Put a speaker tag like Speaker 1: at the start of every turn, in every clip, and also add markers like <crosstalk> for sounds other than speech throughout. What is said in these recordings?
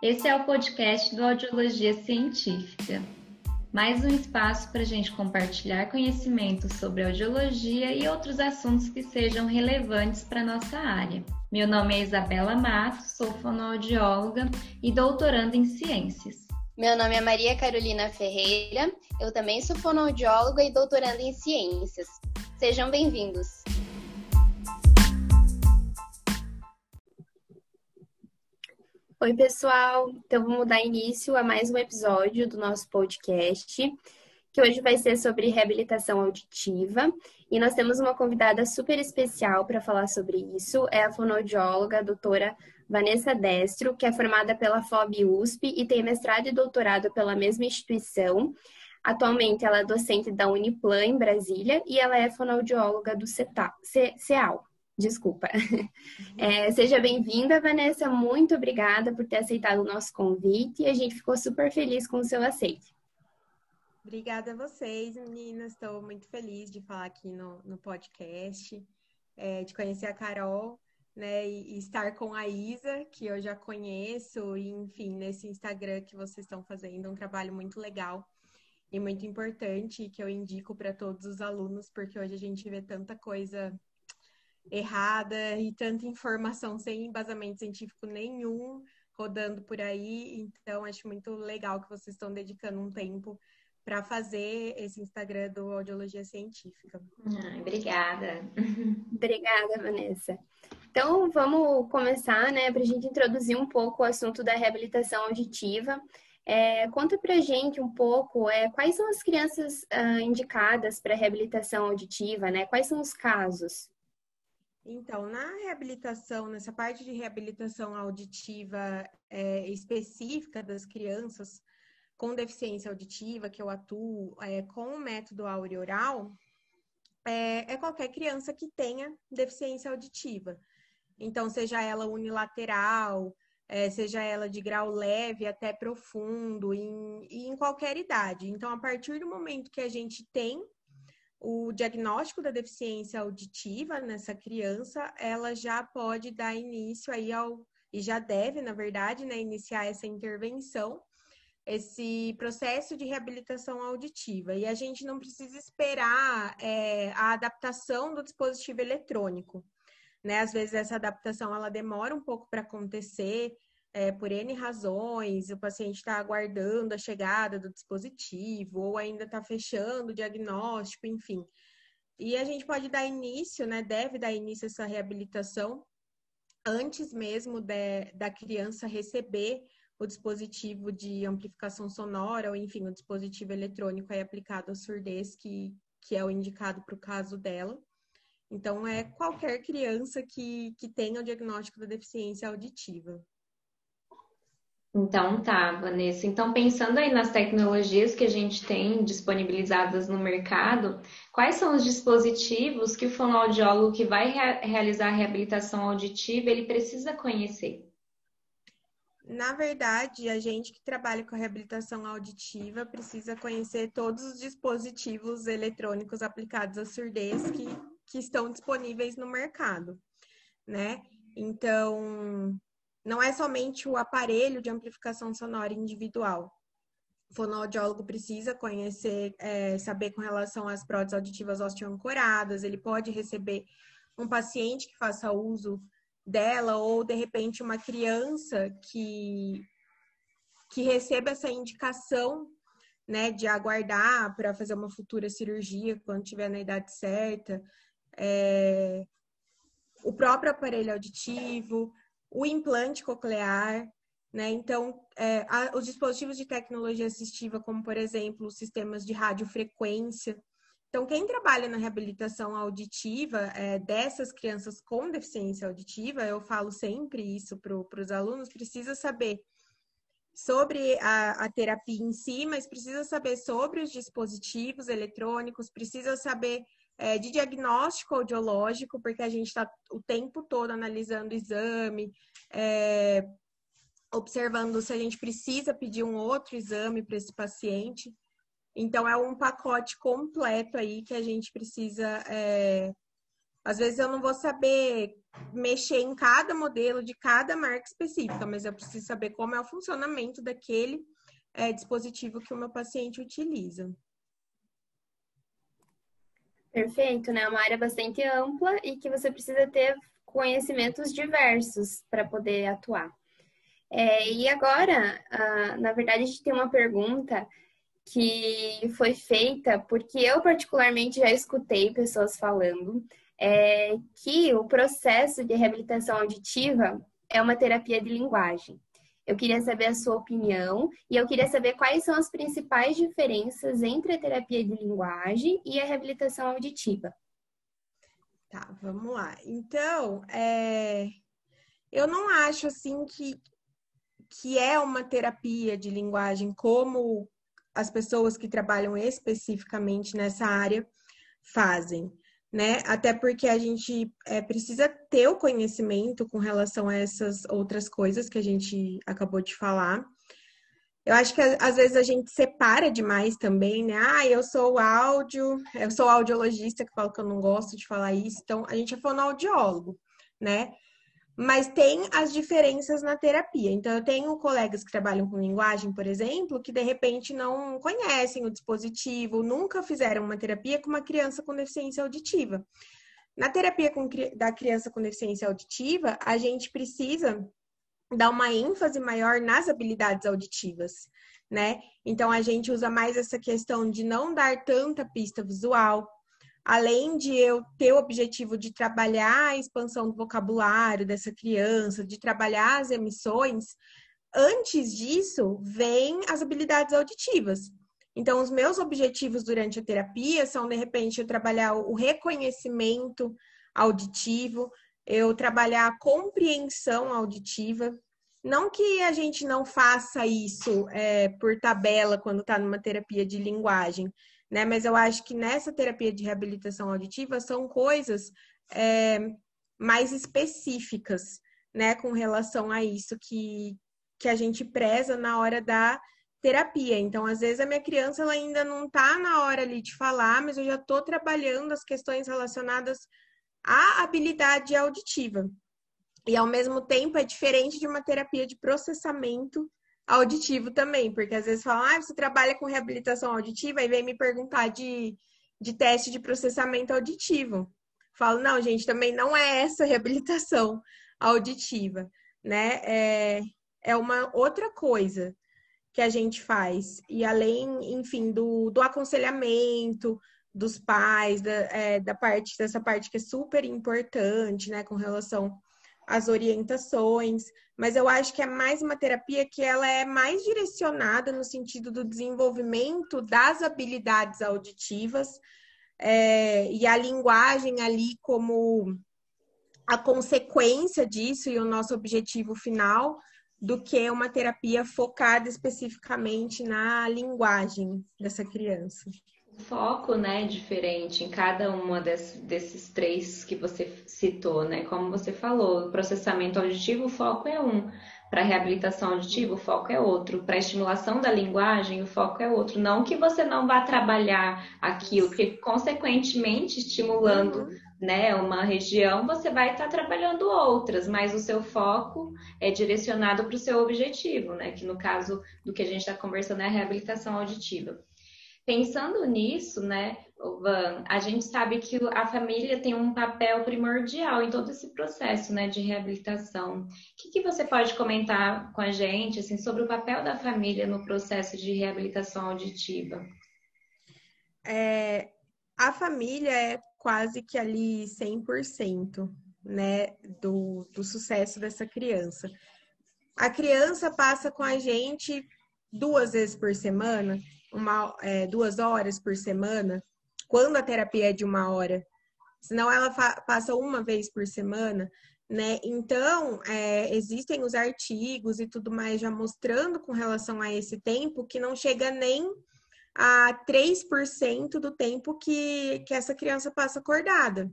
Speaker 1: Esse é o podcast do Audiologia Científica. Mais um espaço para a gente compartilhar conhecimentos sobre audiologia e outros assuntos que sejam relevantes para a nossa área. Meu nome é Isabela Matos, sou fonoaudióloga e doutoranda em ciências.
Speaker 2: Meu nome é Maria Carolina Ferreira, eu também sou fonoaudióloga e doutoranda em ciências. Sejam bem-vindos!
Speaker 3: Oi, pessoal! Então, vamos dar início a mais um episódio do nosso podcast, que hoje vai ser sobre reabilitação auditiva. E nós temos uma convidada super especial para falar sobre isso, é a fonoaudióloga, a doutora Vanessa Destro, que é formada pela FOB USP e tem mestrado e doutorado pela mesma instituição. Atualmente, ela é docente da Uniplan, em Brasília, e ela é fonoaudióloga do CEAL. Desculpa. É, seja bem-vinda, Vanessa. Muito obrigada por ter aceitado o nosso convite e a gente ficou super feliz com o seu aceite.
Speaker 4: Obrigada a vocês, meninas. Estou muito feliz de falar aqui no, no podcast, é, de conhecer a Carol, né, e, e, estar com a Isa, que eu já conheço, e enfim, nesse Instagram que vocês estão fazendo, um trabalho muito legal e muito importante que eu indico para todos os alunos, porque hoje a gente vê tanta coisa errada e tanta informação sem embasamento científico nenhum rodando por aí. Então, acho muito legal que vocês estão dedicando um tempo para fazer esse Instagram do Audiologia Científica.
Speaker 1: Ah, obrigada. <laughs>
Speaker 3: obrigada, Vanessa. Então, vamos começar, né, para a gente introduzir um pouco o assunto da reabilitação auditiva. É, conta para a gente um pouco é, quais são as crianças ah, indicadas para reabilitação auditiva, né? Quais são os casos?
Speaker 4: Então, na reabilitação, nessa parte de reabilitação auditiva é, específica das crianças com deficiência auditiva, que eu atuo é, com o método aureoral, é, é qualquer criança que tenha deficiência auditiva. Então, seja ela unilateral, é, seja ela de grau leve até profundo, em, em qualquer idade. Então, a partir do momento que a gente tem o diagnóstico da deficiência auditiva nessa criança, ela já pode dar início aí ao e já deve, na verdade, né, iniciar essa intervenção, esse processo de reabilitação auditiva. E a gente não precisa esperar é, a adaptação do dispositivo eletrônico. Né? Às vezes essa adaptação ela demora um pouco para acontecer, é, por N razões, o paciente está aguardando a chegada do dispositivo, ou ainda está fechando o diagnóstico, enfim. E a gente pode dar início, né? Deve dar início a essa reabilitação antes mesmo de, da criança receber o dispositivo de amplificação sonora, ou enfim, o dispositivo eletrônico aí aplicado à surdez, que, que é o indicado para o caso dela. Então, é qualquer criança que, que tenha o diagnóstico da deficiência auditiva.
Speaker 1: Então tá, Vanessa. Então, pensando aí nas tecnologias que a gente tem disponibilizadas no mercado, quais são os dispositivos que o fonoaudiólogo que vai rea realizar a reabilitação auditiva ele precisa conhecer?
Speaker 4: Na verdade, a gente que trabalha com reabilitação auditiva precisa conhecer todos os dispositivos eletrônicos aplicados à surdez que, que estão disponíveis no mercado, né? Então, não é somente o aparelho de amplificação sonora individual. O fonoaudiólogo precisa conhecer, é, saber com relação às próteses auditivas osteoancoradas, ele pode receber um paciente que faça uso dela, ou de repente uma criança que, que receba essa indicação né, de aguardar para fazer uma futura cirurgia quando tiver na idade certa. É, o próprio aparelho auditivo, o implante coclear, né? Então, é, a, os dispositivos de tecnologia assistiva, como por exemplo, os sistemas de radiofrequência. Então, quem trabalha na reabilitação auditiva é, dessas crianças com deficiência auditiva, eu falo sempre isso para os alunos, precisa saber sobre a, a, terapia em si, mas precisa saber sobre os dispositivos eletrônicos, precisa saber é, de diagnóstico audiológico, porque a gente está o tempo todo analisando o exame, é, observando se a gente precisa pedir um outro exame para esse paciente. Então, é um pacote completo aí que a gente precisa. É... Às vezes eu não vou saber mexer em cada modelo de cada marca específica, mas eu preciso saber como é o funcionamento daquele é, dispositivo que o meu paciente utiliza.
Speaker 3: Perfeito, né? É uma área bastante ampla e que você precisa ter conhecimentos diversos para poder atuar. É, e agora, ah, na verdade, a gente tem uma pergunta que foi feita porque eu particularmente já escutei pessoas falando é, que o processo de reabilitação auditiva é uma terapia de linguagem. Eu queria saber a sua opinião e eu queria saber quais são as principais diferenças entre a terapia de linguagem e a reabilitação auditiva.
Speaker 4: Tá, vamos lá. Então, é... eu não acho assim que, que é uma terapia de linguagem como as pessoas que trabalham especificamente nessa área fazem, né? Até porque a gente é, precisa ter o conhecimento com relação a essas outras coisas que a gente acabou de falar. Eu acho que às vezes a gente separa demais também, né? Ah, eu sou áudio, eu sou audiologista, que falo que eu não gosto de falar isso, então a gente é fonoaudiólogo, né? Mas tem as diferenças na terapia. Então, eu tenho colegas que trabalham com linguagem, por exemplo, que de repente não conhecem o dispositivo, nunca fizeram uma terapia com uma criança com deficiência auditiva. Na terapia com, da criança com deficiência auditiva, a gente precisa dar uma ênfase maior nas habilidades auditivas, né? Então, a gente usa mais essa questão de não dar tanta pista visual, além de eu ter o objetivo de trabalhar a expansão do vocabulário dessa criança, de trabalhar as emissões, antes disso vem as habilidades auditivas. Então, os meus objetivos durante a terapia são, de repente, eu trabalhar o reconhecimento auditivo, eu trabalhar a compreensão auditiva. Não que a gente não faça isso é, por tabela quando está numa terapia de linguagem, né? Mas eu acho que nessa terapia de reabilitação auditiva são coisas é, mais específicas, né, com relação a isso que, que a gente preza na hora da terapia. Então, às vezes a minha criança ela ainda não está na hora ali de falar, mas eu já estou trabalhando as questões relacionadas à habilidade auditiva. E ao mesmo tempo é diferente de uma terapia de processamento auditivo também, porque às vezes falam, ah, você trabalha com reabilitação auditiva e vem me perguntar de, de teste de processamento auditivo. Falo, não, gente, também não é essa reabilitação auditiva, né? É, é uma outra coisa que a gente faz. E além, enfim, do, do aconselhamento dos pais, da, é, da parte, dessa parte que é super importante, né, com relação as orientações, mas eu acho que é mais uma terapia que ela é mais direcionada no sentido do desenvolvimento das habilidades auditivas é, e a linguagem ali como a consequência disso e o nosso objetivo final do que uma terapia focada especificamente na linguagem dessa criança
Speaker 1: foco, né, diferente em cada uma desse, desses três que você citou, né? Como você falou, processamento auditivo, o foco é um. Para reabilitação auditiva, o foco é outro. Para estimulação da linguagem, o foco é outro. Não que você não vá trabalhar aquilo, porque consequentemente estimulando uhum. né, uma região, você vai estar trabalhando outras, mas o seu foco é direcionado para o seu objetivo, né? Que no caso do que a gente está conversando é a reabilitação auditiva. Pensando nisso, né, Van, a gente sabe que a família tem um papel primordial em todo esse processo, né, de reabilitação. O que, que você pode comentar com a gente, assim, sobre o papel da família no processo de reabilitação auditiva?
Speaker 4: É, a família é quase que ali 100%, né, do, do sucesso dessa criança. A criança passa com a gente duas vezes por semana, uma, é, duas horas por semana, quando a terapia é de uma hora, senão ela passa uma vez por semana, né? Então, é, existem os artigos e tudo mais já mostrando com relação a esse tempo que não chega nem a 3% do tempo que, que essa criança passa acordada.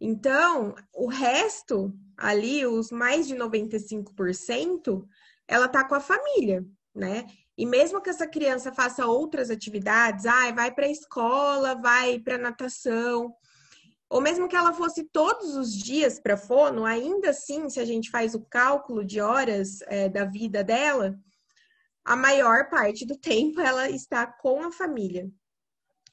Speaker 4: Então, o resto, ali, os mais de 95%, ela tá com a família, né? E mesmo que essa criança faça outras atividades, ah, vai para a escola, vai para natação, ou mesmo que ela fosse todos os dias para fono, ainda assim, se a gente faz o cálculo de horas é, da vida dela, a maior parte do <laughs> tempo ela está com a família.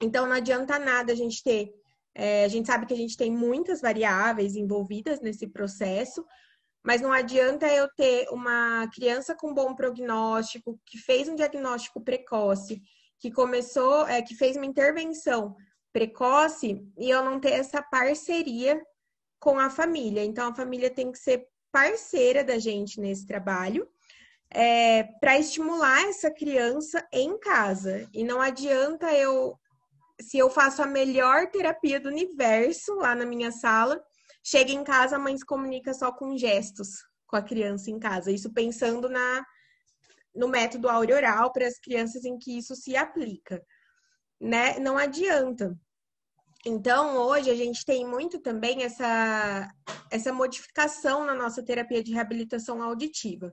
Speaker 4: Então não adianta nada a gente ter. É, a gente sabe que a gente tem muitas variáveis envolvidas nesse processo, mas não adianta eu ter uma criança com bom prognóstico, que fez um diagnóstico precoce, que começou, é, que fez uma intervenção precoce e eu não ter essa parceria com a família. Então, a família tem que ser parceira da gente nesse trabalho é, para estimular essa criança em casa. E não adianta eu, se eu faço a melhor terapia do universo lá na minha sala, chega em casa, a mãe se comunica só com gestos com a criança em casa. Isso pensando na no método auroral para as crianças em que isso se aplica, né? Não adianta. Então, hoje a gente tem muito também essa, essa modificação na nossa terapia de reabilitação auditiva.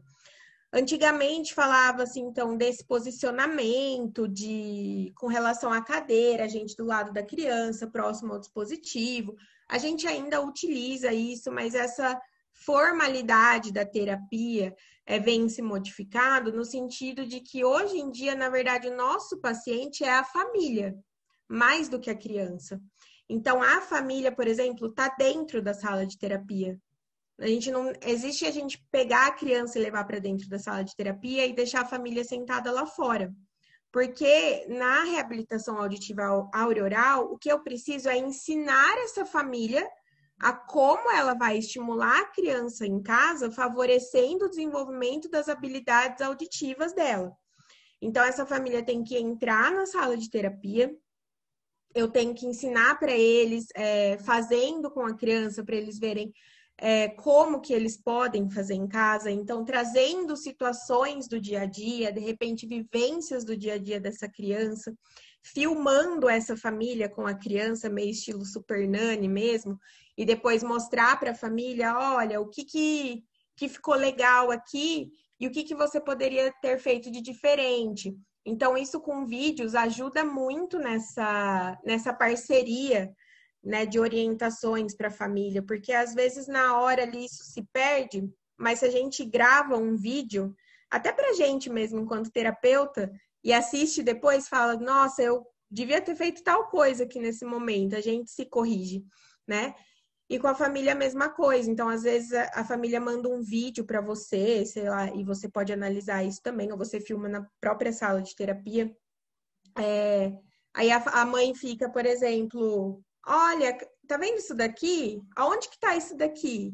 Speaker 4: Antigamente falava assim, então, desse posicionamento de com relação à cadeira, a gente do lado da criança, próximo ao dispositivo. A gente ainda utiliza isso, mas essa formalidade da terapia é, vem se modificado no sentido de que hoje em dia, na verdade, o nosso paciente é a família, mais do que a criança. Então, a família, por exemplo, está dentro da sala de terapia. A gente não existe a gente pegar a criança e levar para dentro da sala de terapia e deixar a família sentada lá fora. Porque na reabilitação auditiva auroral, o que eu preciso é ensinar essa família a como ela vai estimular a criança em casa, favorecendo o desenvolvimento das habilidades auditivas dela. Então, essa família tem que entrar na sala de terapia, eu tenho que ensinar para eles, é, fazendo com a criança, para eles verem é, como que eles podem fazer em casa. Então, trazendo situações do dia a dia, de repente, vivências do dia a dia dessa criança, filmando essa família com a criança, meio estilo Super Nani mesmo, e depois mostrar para a família, olha, o que, que, que ficou legal aqui e o que, que você poderia ter feito de diferente. Então, isso com vídeos ajuda muito nessa, nessa parceria né, de orientações para a família, porque às vezes na hora ali isso se perde, mas se a gente grava um vídeo, até para a gente mesmo, enquanto terapeuta, e assiste depois, fala: Nossa, eu devia ter feito tal coisa aqui nesse momento, a gente se corrige, né? E com a família a mesma coisa. Então, às vezes, a, família manda um vídeo para você, sei lá, e você pode analisar isso também, ou você filma na própria sala de terapia. É, aí a, a, mãe fica, por exemplo, olha, tá vendo isso daqui? Aonde que tá isso daqui?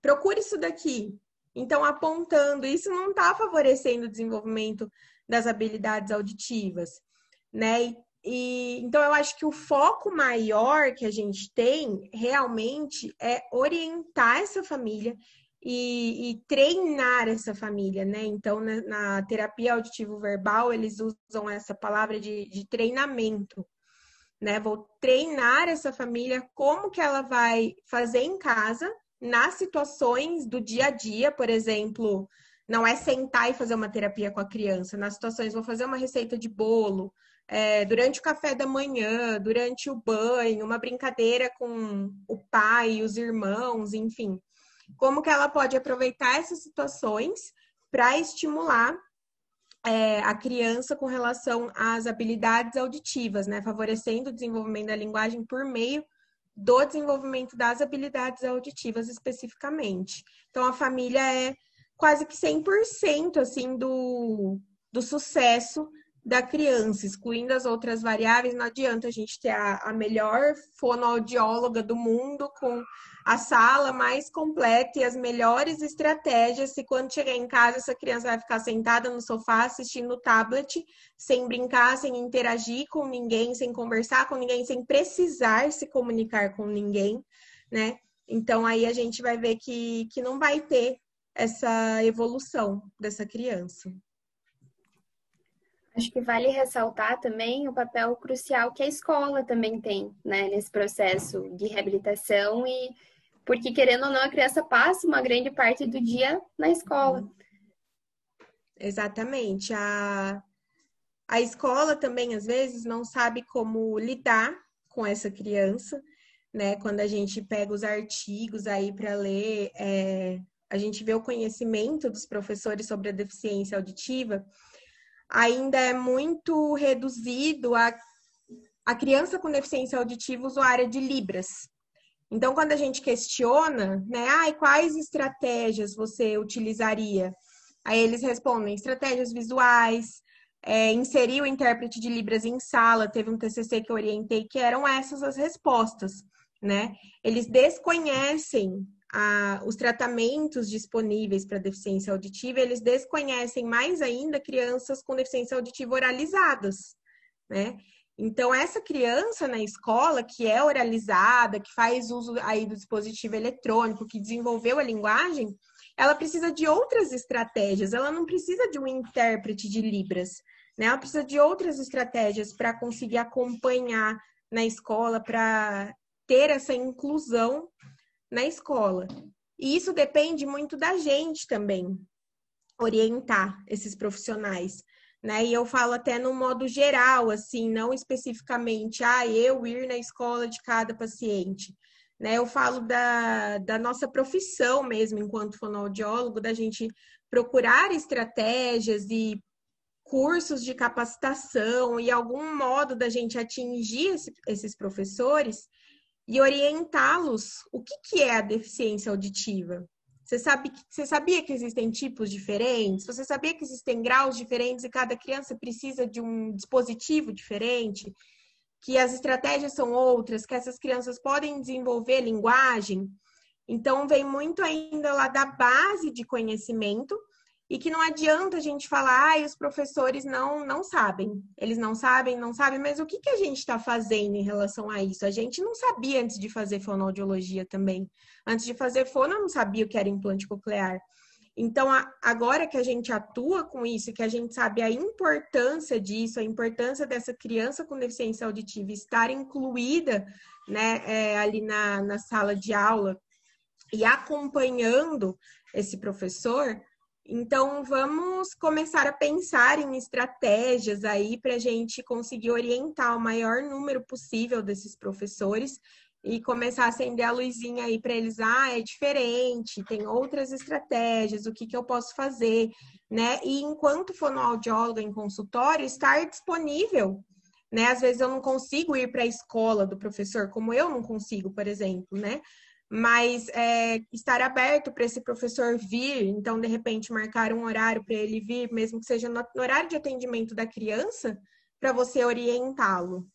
Speaker 4: Procure isso daqui. Então, apontando, isso não está favorecendo o desenvolvimento das habilidades auditivas, né? E então eu acho que o foco maior que a gente tem realmente é orientar essa família e, e treinar essa família, né? Então, na, na, terapia auditivo-verbal, eles usam essa palavra de, de treinamento, né? Vou treinar essa família como que ela vai fazer em casa, nas situações do dia a dia, por exemplo, não é sentar e fazer uma terapia com a criança. Nas situações, vou fazer uma receita de bolo, é, durante o café da manhã, durante o banho, uma brincadeira com o pai, os irmãos, enfim. Como que ela pode aproveitar essas situações para estimular é, a criança com relação às habilidades auditivas, né? Favorecendo o desenvolvimento da linguagem por meio do desenvolvimento das habilidades auditivas especificamente. Então, a família é quase que 100% assim do, do sucesso da criança, excluindo as outras variáveis, não adianta a gente ter a, a melhor fonoaudióloga do mundo com a sala mais completa e as melhores estratégias se quando chegar em casa essa criança vai ficar sentada no sofá assistindo o tablet, sem brincar, sem interagir com ninguém, sem conversar com ninguém, sem precisar se comunicar com ninguém, né? Então aí a gente vai ver que, que não vai ter essa evolução dessa criança.
Speaker 3: Acho que vale ressaltar também o papel crucial que a escola também tem, né, nesse processo de reabilitação e porque querendo ou não a criança passa uma grande parte do dia na escola.
Speaker 4: Exatamente. A, a escola também às vezes não sabe como lidar com essa criança, né? Quando a gente pega os artigos aí para ler, é, a gente vê o conhecimento dos professores sobre a deficiência auditiva, ainda é muito reduzido a, a criança com deficiência auditiva usuária de Libras. Então, quando a gente questiona, né, ah, quais estratégias você utilizaria? Aí eles respondem estratégias visuais, é, inserir o intérprete de Libras em sala, teve um TCC que eu orientei que eram essas as respostas, né? Eles desconhecem a, os tratamentos disponíveis para deficiência auditiva, eles desconhecem mais ainda crianças com deficiência auditiva oralizadas, né? Então, essa criança na escola que é oralizada, que faz uso aí do dispositivo eletrônico, que desenvolveu a linguagem, ela precisa de outras estratégias, ela não precisa de um intérprete de Libras, né? Ela precisa de outras estratégias para conseguir acompanhar na escola, para ter essa inclusão na escola. E isso depende muito da gente também, orientar esses profissionais. Né? E eu falo até no modo geral, assim, não especificamente, ah, eu ir na escola de cada paciente. Né? Eu falo da, da nossa profissão mesmo, enquanto fonoaudiólogo, da gente procurar estratégias e cursos de capacitação e algum modo da gente atingir esse, esses professores e orientá-los o que, que é a deficiência auditiva. Você, sabe, você sabia que existem tipos diferentes? Você sabia que existem graus diferentes e cada criança precisa de um dispositivo diferente? que as estratégias são outras, que essas crianças podem desenvolver linguagem. Então, vem muito ainda lá da base de conhecimento e que não adianta a gente falar, ah, os professores não, não sabem. Eles não sabem, não sabem, mas o que, que a gente está fazendo em relação a isso? A gente não sabia antes de fazer fonoaudiologia também. Antes de fazer fono, eu não sabia o que era implante coclear. Então, agora que a gente atua com isso, que a gente sabe a importância disso, a importância dessa criança com deficiência auditiva estar incluída né, é, ali na, na sala de aula e acompanhando esse professor, então vamos começar a pensar em estratégias aí para a gente conseguir orientar o maior número possível desses professores e começar a acender a luzinha aí para eles, ah, é diferente, tem outras estratégias, o que, que eu posso fazer, né? E enquanto fonoaudióloga em consultório, estar disponível, né? Às vezes eu não consigo ir para a escola do professor, como eu não consigo, por exemplo, né? Mas é, estar aberto para esse professor vir, então, de repente, marcar um horário para ele vir, mesmo que seja no horário de atendimento da criança, para você orientá-lo,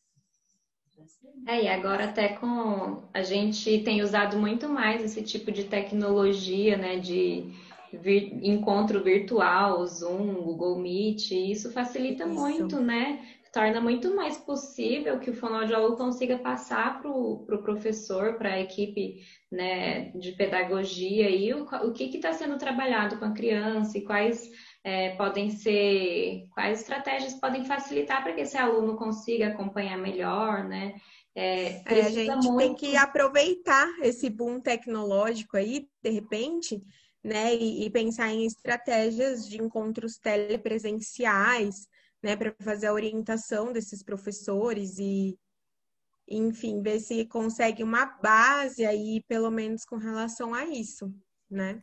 Speaker 1: é, e agora até com a gente tem usado muito mais esse tipo de tecnologia, né, de vir, encontro virtual, Zoom, Google Meet, e isso facilita isso. muito, né? Torna muito mais possível que o fonoaudiólogo consiga passar para o pro professor, para a equipe né, de pedagogia, e o, o que está sendo trabalhado com a criança e quais é, podem ser, quais estratégias podem facilitar para que esse aluno consiga acompanhar melhor, né?
Speaker 4: É, é, a gente muito... tem que aproveitar esse boom tecnológico aí, de repente, né, e, e pensar em estratégias de encontros telepresenciais, né, para fazer a orientação desses professores e, enfim, ver se consegue uma base aí, pelo menos com relação a isso, né?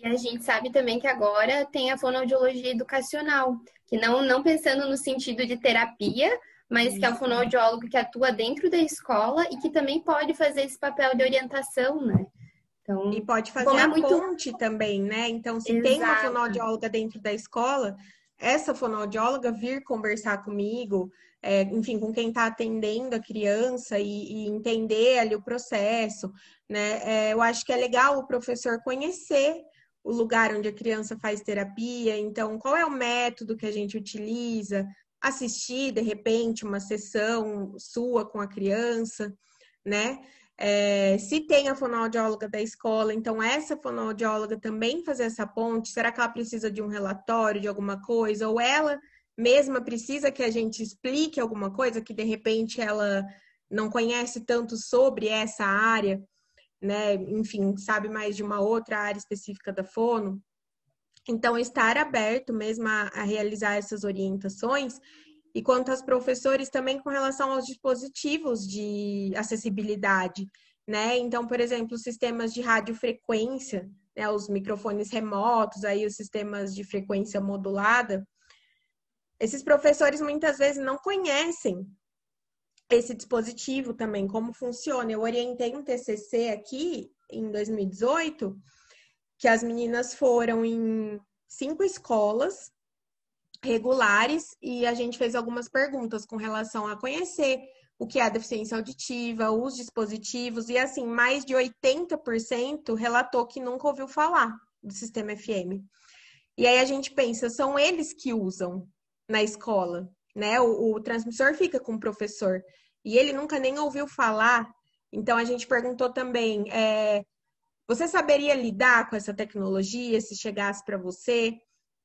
Speaker 3: E a gente sabe também que agora tem a fonoaudiologia educacional, que não, não pensando no sentido de terapia, mas que é um fonoaudiólogo que atua dentro da escola e que também pode fazer esse papel de orientação, né?
Speaker 4: Então, e pode fazer é a muito... ponte também, né? Então, se Exato. tem uma fonoaudióloga dentro da escola, essa fonoaudióloga vir conversar comigo, é, enfim, com quem está atendendo a criança e, e, entender ali o processo, né? É, eu acho que é legal o professor conhecer o lugar onde a criança faz terapia, então qual é o método que a gente utiliza, assistir, de repente, uma sessão sua com a criança, né? É, se tem a fonoaudióloga da escola, então essa fonoaudióloga também fazer essa ponte, será que ela precisa de um relatório, de alguma coisa? Ou ela mesma precisa que a gente explique alguma coisa que de repente ela não conhece tanto sobre essa área, né? Enfim, sabe mais de uma outra área específica da fono. Então, estar aberto mesmo a, a realizar essas orientações e quanto aos professores também com relação aos dispositivos de acessibilidade, né? Então, por exemplo, sistemas de radiofrequência, né, os microfones remotos, aí os sistemas de frequência modulada, esses professores muitas vezes não conhecem esse dispositivo também, como funciona. Eu orientei um TCC aqui em 2018, que as meninas foram em cinco escolas regulares e a gente fez algumas perguntas com relação a conhecer o que é a deficiência auditiva, os dispositivos, e assim, mais de 80% relatou que nunca ouviu falar do sistema FM. E aí a gente pensa, são eles que usam na escola, né? O, o transmissor fica com o professor e ele nunca nem ouviu falar. Então a gente perguntou também, é, você saberia lidar com essa tecnologia se chegasse para você?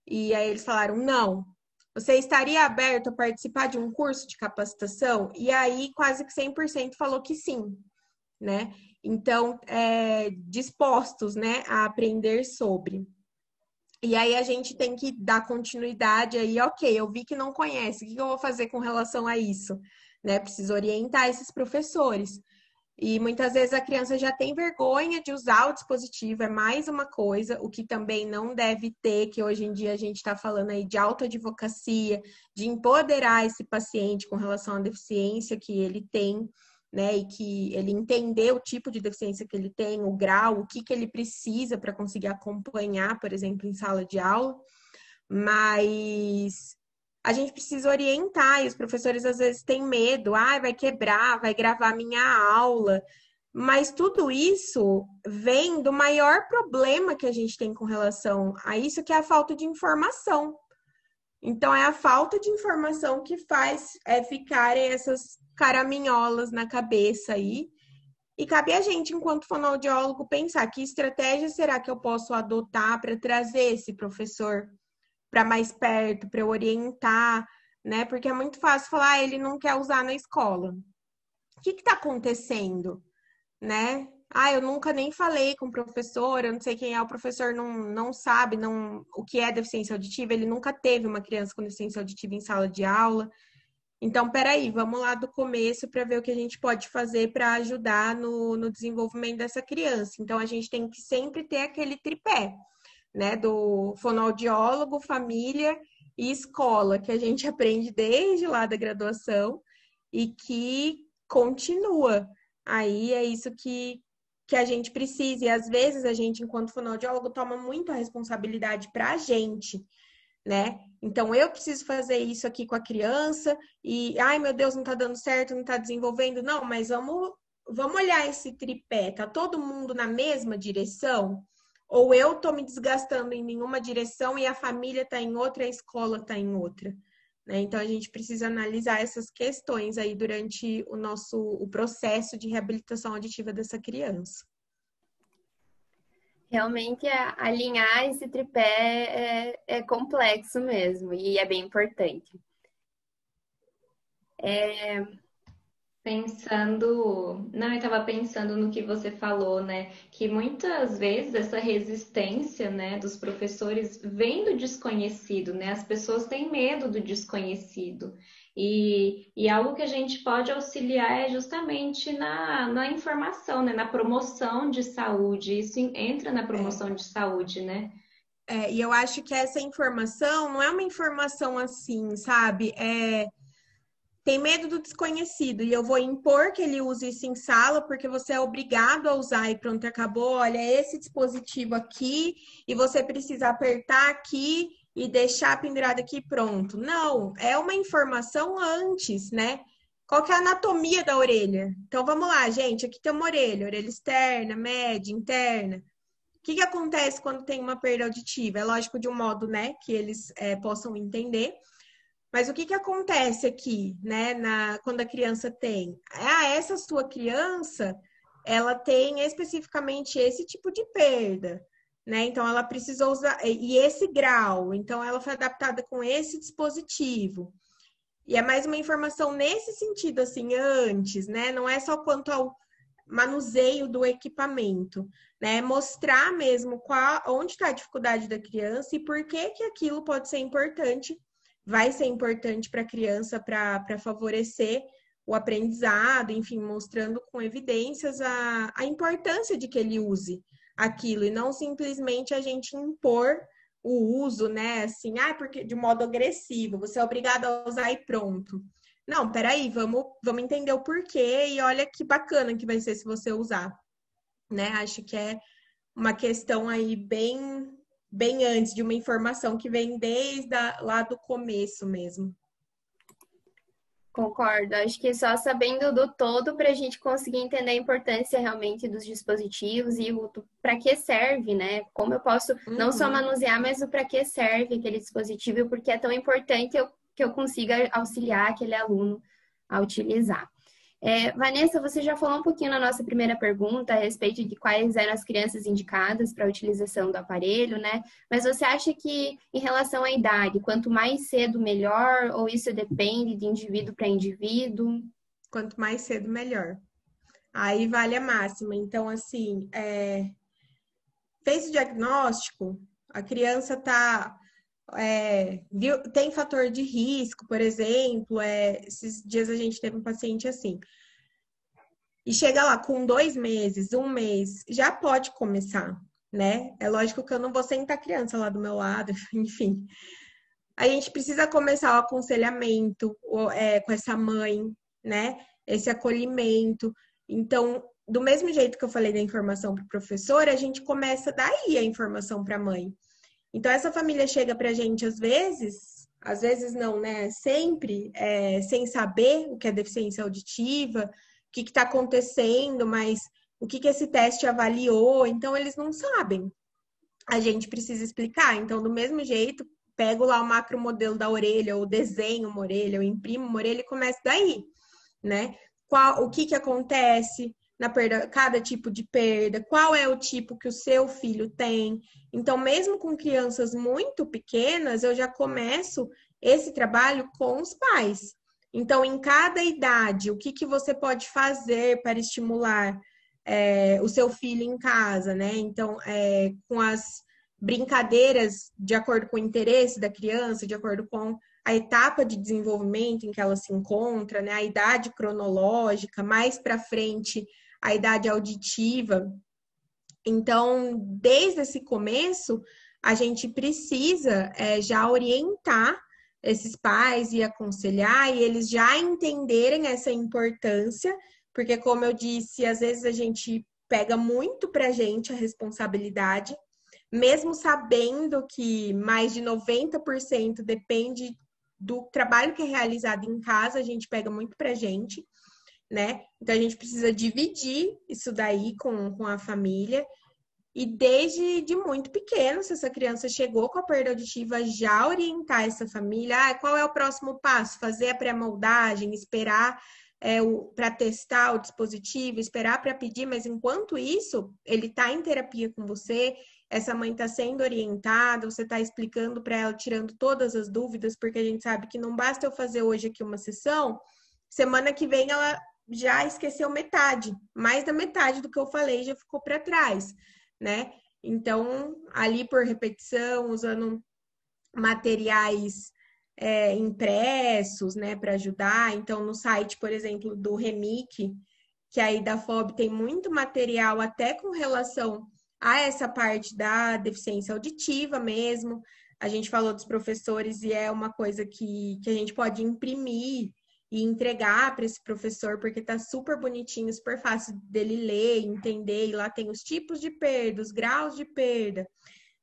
Speaker 4: E aí eles falaram, não. Você estaria aberto a participar de um curso de capacitação? E aí quase que 100% falou que sim, né? Então, é, dispostos, né, a aprender sobre. E aí a gente tem que dar continuidade aí, ok, eu vi que não conhece, o que eu vou fazer com relação a isso? Né? Preciso orientar esses professores. E muitas vezes a criança já tem vergonha de usar o dispositivo, é mais uma coisa, o que também não deve ter, que hoje em dia a gente está falando aí de autoadvocacia, de empoderar esse paciente com relação à deficiência que ele tem né, e que ele entender o tipo de deficiência que ele tem, o grau, o que, que ele precisa para conseguir acompanhar, por exemplo, em sala de aula, mas a gente precisa orientar, e os professores às vezes têm medo, ah, vai quebrar, vai gravar minha aula, mas tudo isso vem do maior problema que a gente tem com relação a isso, que é a falta de informação. Então, é a falta de informação que faz é, ficarem essas caraminholas na cabeça aí. E cabe a gente, enquanto fonoaudiólogo, pensar que estratégia será que eu posso adotar para trazer esse professor para mais perto, para eu orientar, né? Porque é muito fácil falar, ah, ele não quer usar na escola. O que está acontecendo, né? Ah, eu nunca nem falei com o professor, eu não sei quem é, o professor não, não sabe não, o que é deficiência auditiva, ele nunca teve uma criança com deficiência auditiva em sala de aula. Então, peraí, vamos lá do começo para ver o que a gente pode fazer para ajudar no, no desenvolvimento dessa criança. Então, a gente tem que sempre ter aquele tripé, né? Do fonoaudiólogo, família e escola, que a gente <laughs> aprende desde lá da graduação e que continua. Aí é isso que, que a gente precisa. E às vezes a gente, enquanto fonoaudiólogo, toma muito a responsabilidade para a gente né? Então eu preciso fazer isso aqui com a criança e ai meu Deus, não tá dando certo, não tá desenvolvendo. Não, mas vamos vamos olhar esse tripé, tá todo mundo na mesma direção? Ou eu tô me desgastando em nenhuma direção e a família tá em outra, a escola tá em outra? Né? Então a gente precisa analisar essas questões aí durante o nosso o processo de reabilitação auditiva dessa criança.
Speaker 3: Realmente, alinhar esse tripé é, é complexo mesmo e é bem importante.
Speaker 1: É, Pensando, não, eu estava pensando no que você falou, né? Que muitas vezes essa resistência, né, dos professores vem do desconhecido, né? As pessoas têm medo do desconhecido. E, e algo que a gente pode auxiliar é justamente na, na informação, né? Na promoção de saúde. Isso entra na promoção de saúde, né?
Speaker 4: É, e eu acho que essa informação não é uma informação assim, sabe? É tem medo do desconhecido e eu vou impor que ele use isso em sala porque você é obrigado a usar e pronto, acabou. Olha, esse dispositivo aqui e você precisa apertar aqui e deixar pendurado aqui pronto. Não, é uma informação antes, né? Qual que é a anatomia da orelha? Então vamos lá, gente. Aqui tem uma orelha, orelha externa, média, interna. O que, que acontece quando tem uma perda auditiva? É lógico de um modo, né, que eles é, possam entender. Mas o que, que acontece aqui, né, na, quando a criança tem? Ah, essa sua criança, ela tem especificamente esse tipo de perda, né? Então, ela precisou usar, e esse grau, então ela foi adaptada com esse dispositivo. E é mais uma informação nesse sentido, assim, antes, né? Não é só quanto ao manuseio do equipamento, né? Mostrar mesmo qual, onde está a dificuldade da criança e por que que aquilo pode ser importante vai ser importante para a criança para favorecer o aprendizado, enfim, mostrando com evidências a, a importância de que ele use aquilo e não simplesmente a gente impor o uso, né? Assim, ah, porque de modo agressivo, você é obrigado a usar e pronto. Não, peraí, vamos, vamos entender o porquê e olha que bacana que vai ser se você usar, né? Acho que é uma questão aí bem bem antes de uma informação que vem desde a, lá do começo mesmo.
Speaker 3: Concordo. Acho que só sabendo do todo para a gente conseguir entender a importância realmente dos dispositivos e o para que serve, né? Como eu posso uhum. não só uhum. manusear, mas o para que serve aquele dispositivo e porque é tão importante eu, que eu consiga auxiliar aquele aluno a utilizar. É, Vanessa, você já falou um pouquinho na nossa primeira pergunta a respeito de quais eram as crianças indicadas para a utilização do aparelho, né? Mas você acha que, em relação à idade, quanto mais cedo, melhor? Ou isso depende de indivíduo para indivíduo?
Speaker 4: Quanto mais cedo, melhor. Aí vale a máxima. Então, assim, é... fez o diagnóstico, a criança está é, viu, tem fator de risco, por exemplo, é, esses dias a gente teve um paciente assim. E chega lá com dois meses, um mês, já pode começar, né? É lógico que eu não vou sentar a criança lá do meu lado, <laughs> enfim. A gente precisa começar o aconselhamento é, com essa mãe, né? Esse acolhimento. Então, do mesmo jeito que eu falei da informação para o professor, a gente começa daí a informação para a mãe. Então, essa família chega para a gente às vezes, às vezes não, né? Sempre, é, sem saber o que é deficiência auditiva, o que está acontecendo, mas o que, que esse teste avaliou. Então, eles não sabem. A gente precisa explicar. Então, do mesmo jeito, pego lá o macro modelo da orelha, ou desenho uma orelha, ou imprimo uma orelha e começo daí, né? Qual, o que, que acontece, na perda, cada tipo de perda, qual é o tipo que o seu filho tem. Então, mesmo com crianças muito pequenas, eu já começo esse trabalho com os pais. Então, em cada idade, o que, que você pode fazer para estimular é, o seu filho em casa, né? Então, é, com as brincadeiras de acordo com o interesse da criança, de acordo com a etapa de desenvolvimento em que ela se encontra, né? A idade cronológica, mais para frente a idade auditiva. Então, desde esse começo, a gente precisa é, já orientar esses pais e aconselhar e eles já entenderem essa importância, porque, como eu disse, às vezes a gente pega muito para a gente a responsabilidade, mesmo sabendo que mais de 90% depende do trabalho que é realizado em casa, a gente pega muito para a gente né? Então a gente precisa dividir isso daí com, com a família. E desde de muito pequeno, se essa criança chegou com a perda auditiva, já orientar essa família, ah, qual é o próximo passo? Fazer a pré-moldagem, esperar é, para testar o dispositivo, esperar para pedir, mas enquanto isso, ele está em terapia com você, essa mãe está sendo orientada, você está explicando para ela, tirando todas as dúvidas, porque a gente sabe que não basta eu fazer hoje aqui uma sessão, semana que vem ela já esqueceu metade, mais da metade do que eu falei já ficou para trás, né? Então, ali por repetição, usando materiais é, impressos, né, para ajudar. Então, no site, por exemplo, do Remic, que aí da FOB tem muito material até com relação a essa parte da deficiência auditiva mesmo. A gente falou dos professores e é uma coisa que, que a gente pode imprimir e entregar para esse professor, porque tá super bonitinho, super fácil dele ler, entender, e lá tem os tipos de perda, os graus de perda.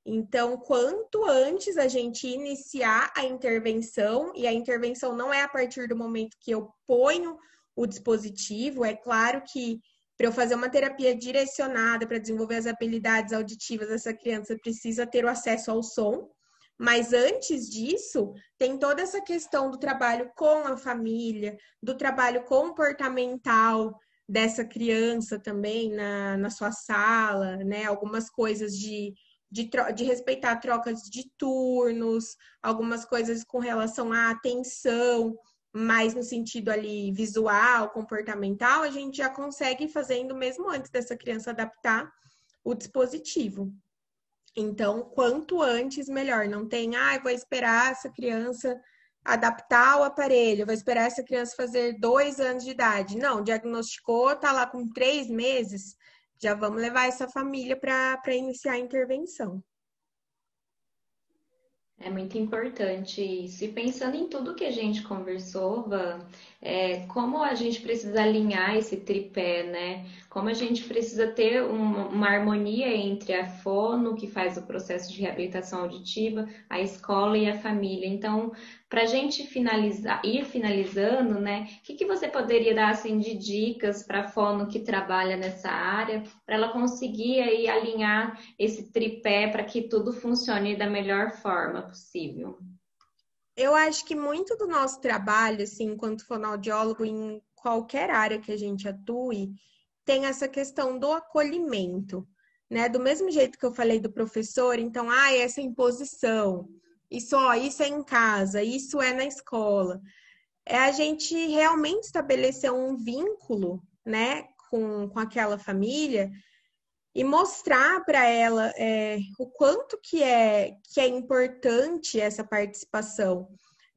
Speaker 4: Então, quanto antes a gente iniciar a intervenção, e a intervenção não é a partir do momento que eu ponho o dispositivo, é claro que para eu fazer uma terapia direcionada para desenvolver as habilidades auditivas dessa criança precisa ter o acesso ao som, mas antes disso, tem toda essa questão do trabalho com a família, do trabalho comportamental dessa criança também na, na sua sala, né? Algumas coisas de, de, de respeitar trocas de turnos, algumas coisas com relação à atenção, mais no sentido ali visual, comportamental, a gente já consegue fazendo mesmo antes dessa criança adaptar o dispositivo. Então, quanto antes, melhor. Não tem, ah, vou esperar essa criança adaptar o aparelho, vou esperar essa criança fazer dois anos de idade. Não, diagnosticou, tá lá com três meses, já vamos levar essa família para iniciar a intervenção.
Speaker 1: É muito importante isso. E pensando em tudo que a gente conversou, Van, é, como a gente precisa alinhar esse tripé, né? Como a gente precisa ter uma, uma, harmonia entre a fono, que faz o processo de reabilitação auditiva, a escola e a família. Então, para a gente finalizar, ir finalizando, né? O que, que você poderia dar assim, de dicas para a fono que trabalha nessa área, para ela conseguir aí alinhar esse tripé para que tudo funcione da melhor forma possível?
Speaker 4: Eu acho que muito do nosso trabalho, assim, enquanto fonoaudiólogo, em qualquer área que a gente atue, tem essa questão do acolhimento, né? Do mesmo jeito que eu falei do professor, então, ah, essa imposição, isso, ó, isso é em casa, isso é na escola. É a gente realmente estabelecer um vínculo, né, com, com aquela família e mostrar para ela é, o quanto que é que é importante essa participação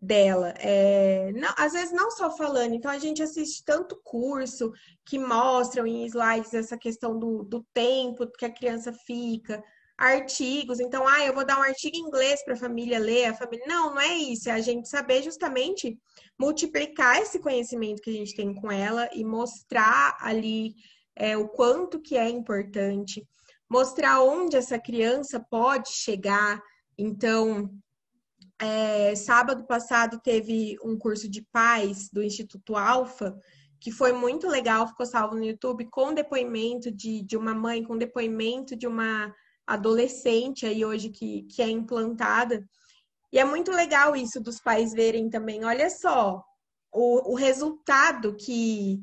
Speaker 4: dela. É, não, às vezes não só falando, então a gente assiste tanto curso que mostram em slides essa questão do, do tempo que a criança fica, artigos, então, ah, eu vou dar um artigo em inglês para a família ler, a família. Não, não é isso, é a gente saber justamente multiplicar esse conhecimento que a gente tem com ela e mostrar ali é, o quanto que é importante, mostrar onde essa criança pode chegar. Então, é, sábado passado teve um curso de pais do Instituto Alfa, que foi muito legal, ficou salvo no YouTube, com depoimento de, de uma mãe, com depoimento de uma adolescente aí hoje que, que é implantada. E é muito legal isso dos pais verem também, olha só, o, o resultado que,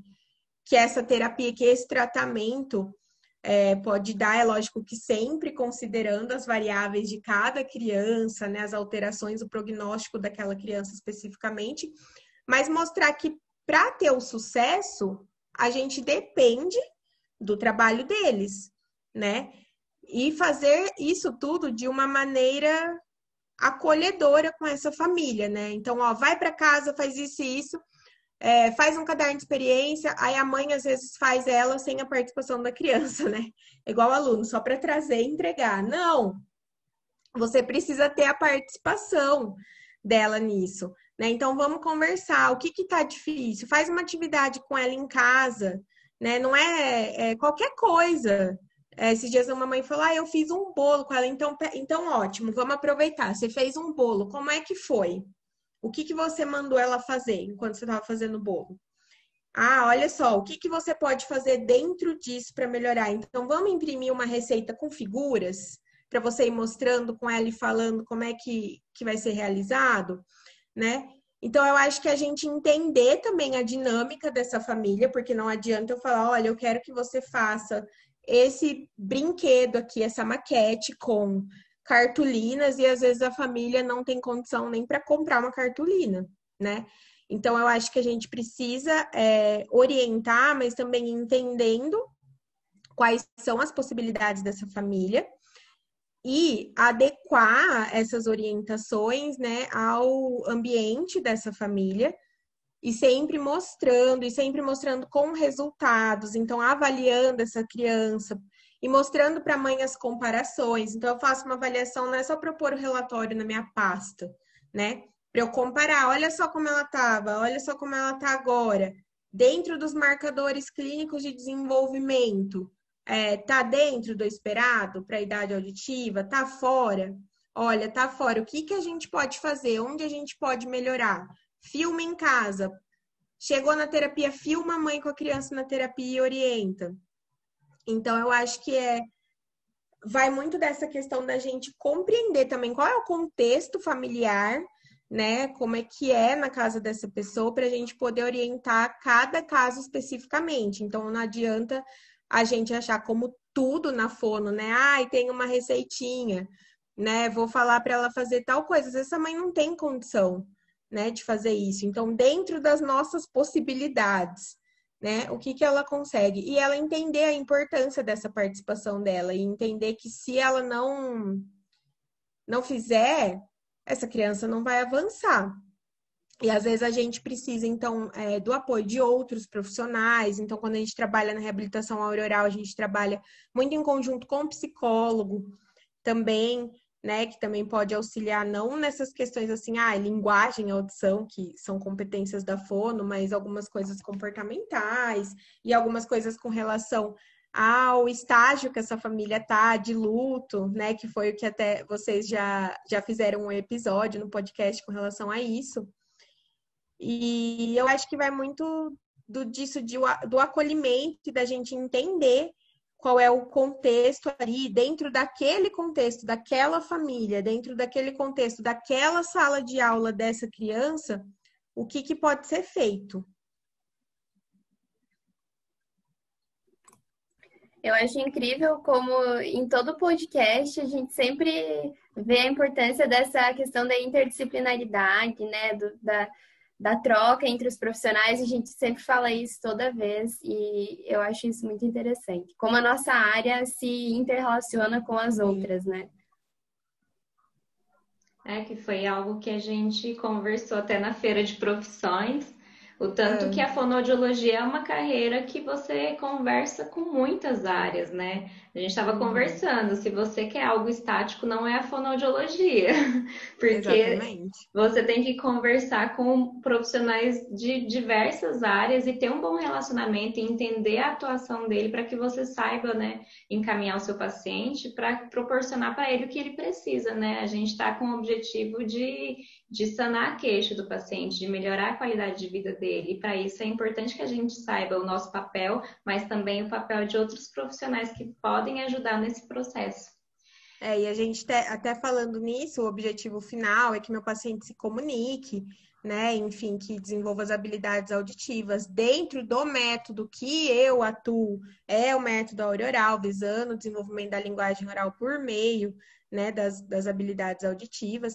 Speaker 4: que essa terapia, que esse tratamento é, pode dar, é lógico que sempre considerando as variáveis de cada criança, né, as alterações, o prognóstico daquela criança especificamente, mas mostrar que para ter o sucesso, a gente depende do trabalho deles, né? E fazer isso tudo de uma maneira acolhedora com essa família, né? Então, ó, vai para casa, faz isso e isso é, faz um caderno de experiência, aí a mãe às vezes faz ela sem a participação da criança, né? Igual aluno, só para trazer e entregar. Não, você precisa ter a participação dela nisso, né? Então vamos conversar. O que que tá difícil? Faz uma atividade com ela em casa, né? Não é, é qualquer coisa. É, esses dias uma mãe falou: Ah, eu fiz um bolo com ela, então, então ótimo, vamos aproveitar. Você fez um bolo, como é que foi? O que, que você mandou ela fazer enquanto você estava fazendo o bolo? Ah, olha só, o que, que você pode fazer dentro disso para melhorar? Então, vamos imprimir uma receita com figuras para você ir mostrando com ela e falando como é que, que vai ser realizado, né? Então, eu acho que a gente entender também a dinâmica dessa família, porque não adianta eu falar, olha, eu quero que você faça esse brinquedo aqui, essa maquete com cartolinas e às vezes a família não tem condição nem para comprar uma cartolina, né? Então eu acho que a gente precisa é, orientar, mas também entendendo quais são as possibilidades dessa família e adequar essas orientações, né, ao ambiente dessa família e sempre mostrando e sempre mostrando com resultados, então avaliando essa criança e mostrando para a mãe as comparações. Então, eu faço uma avaliação, não é só propor o relatório na minha pasta, né? Para eu comparar, olha só como ela estava, olha só como ela está agora. Dentro dos marcadores clínicos de desenvolvimento, é, tá dentro do esperado para a idade auditiva? Tá fora? Olha, tá fora. O que, que a gente pode fazer? Onde a gente pode melhorar? Filma em casa. Chegou na terapia, filma a mãe com a criança na terapia e orienta. Então, eu acho que é vai muito dessa questão da gente compreender também qual é o contexto familiar, né? Como é que é na casa dessa pessoa para a gente poder orientar cada caso especificamente. Então, não adianta a gente achar como tudo na fono, né? Ai, tem uma receitinha, né? Vou falar para ela fazer tal coisa. Às vezes a mãe não tem condição, né, de fazer isso. Então, dentro das nossas possibilidades, né? O que, que ela consegue. E ela entender a importância dessa participação dela e entender que se ela não não fizer, essa criança não vai avançar, E às vezes a gente precisa, então, é, do apoio de outros profissionais. Então, quando a gente trabalha na reabilitação auroral, a gente trabalha muito em conjunto com o psicólogo também, né? Que também pode auxiliar, não nessas questões assim, ah, linguagem, audição, que são competências da fono, mas algumas coisas comportamentais e algumas coisas com relação ao estágio que essa família tá de luto, né? Que foi o que até vocês já, já fizeram um episódio no podcast com relação a isso. E eu acho que vai muito do, disso, de, do acolhimento da gente entender qual é o contexto ali, dentro daquele contexto, daquela família, dentro daquele contexto, daquela sala de aula dessa criança, o que, que pode ser feito.
Speaker 3: Eu acho incrível como em todo podcast a gente sempre vê a importância dessa questão da interdisciplinaridade, né? Do, da, da troca entre os profissionais, a gente sempre fala isso toda vez e eu acho isso muito interessante. Como a nossa área se interrelaciona com as outras, né?
Speaker 1: É que foi algo que a gente conversou até na feira de profissões, o tanto é. que a fonoaudiologia é uma carreira que você conversa com muitas áreas, né? A gente estava uhum. conversando, se você quer algo estático, não é a fonoaudiologia. <laughs> Porque Exatamente. você tem que conversar com profissionais de diversas áreas e ter um bom relacionamento e entender a atuação dele para que você saiba, né, encaminhar o seu paciente para proporcionar para ele o que ele precisa, né? A gente está com o objetivo de, de sanar a queixa do paciente, de melhorar a qualidade de vida dele. E para isso é importante que a gente saiba o nosso papel, mas também o papel de outros profissionais que podem ajudar nesse processo.
Speaker 4: É, e a gente até falando nisso, o objetivo final é que meu paciente se comunique, né? Enfim, que desenvolva as habilidades auditivas dentro do método que eu atuo, é o método auroral, visando o desenvolvimento da linguagem oral por meio, né, das, das habilidades auditivas.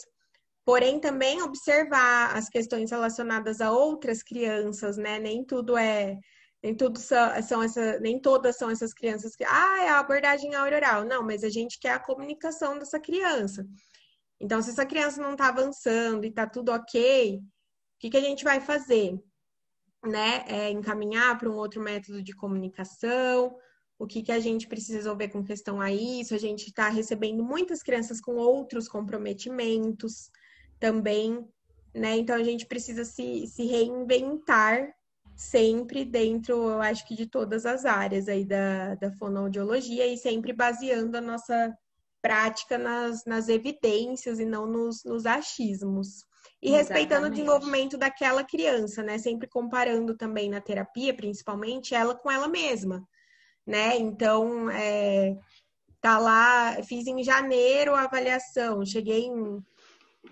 Speaker 4: Porém, também observar as questões relacionadas a outras crianças, né? Nem tudo é nem tudo são, são essa, nem todas são essas crianças que, ah, é a abordagem oral. Não, mas a gente quer a comunicação dessa criança. Então, se essa criança não está avançando e está tudo ok, o que, que a gente vai fazer? Né? É encaminhar para um outro método de comunicação, o que, que a gente precisa resolver com questão a isso. A gente está recebendo muitas crianças com outros comprometimentos também, né? Então a gente precisa se, se reinventar sempre dentro, eu acho que de todas as áreas aí da, da fonoaudiologia e sempre baseando a nossa prática nas, nas evidências e não nos, nos achismos. E Exatamente. respeitando o desenvolvimento daquela criança, né? Sempre comparando também na terapia, principalmente, ela com ela mesma, né? Então, é, tá lá, fiz em janeiro a avaliação, cheguei em